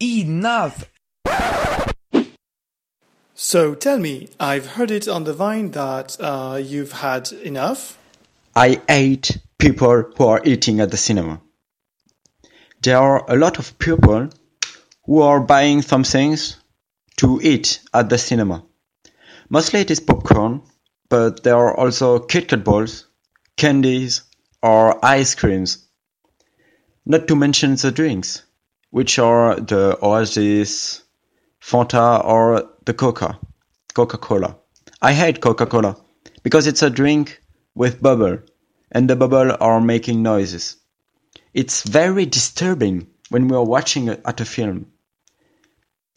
Enough! So tell me, I've heard it on the vine that uh, you've had enough? I hate people who are eating at the cinema. There are a lot of people who are buying some things to eat at the cinema. Mostly it is popcorn, but there are also Kit Kat balls, candies, or ice creams. Not to mention the drinks, which are the Oasis, Fanta, or the Coca, Coca-Cola. I hate Coca-Cola because it's a drink with bubble, and the bubble are making noises. It's very disturbing when we are watching at a film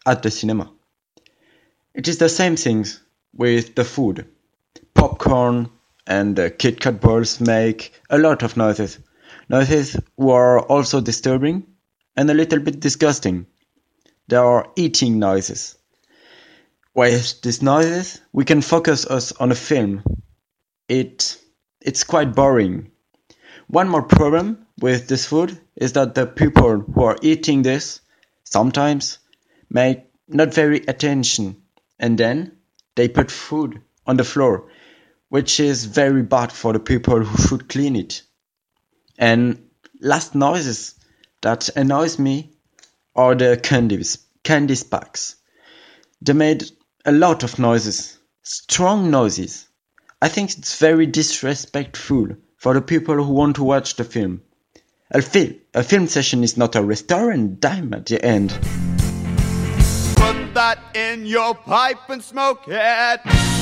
at the cinema. It is the same things with the food. Popcorn and the Kit Kat balls make a lot of noises. Noises were also disturbing and a little bit disgusting. There are eating noises. With these noises, we can focus us on a film. It, it's quite boring. One more problem with this food is that the people who are eating this sometimes make not very attention and then they put food on the floor, which is very bad for the people who should clean it. And last noises that annoys me are the candies, candy packs. They made a lot of noises, strong noises. I think it's very disrespectful for the people who want to watch the film. A, fil- a film session is not a restaurant dime at the end. Put that in your pipe and smoke it.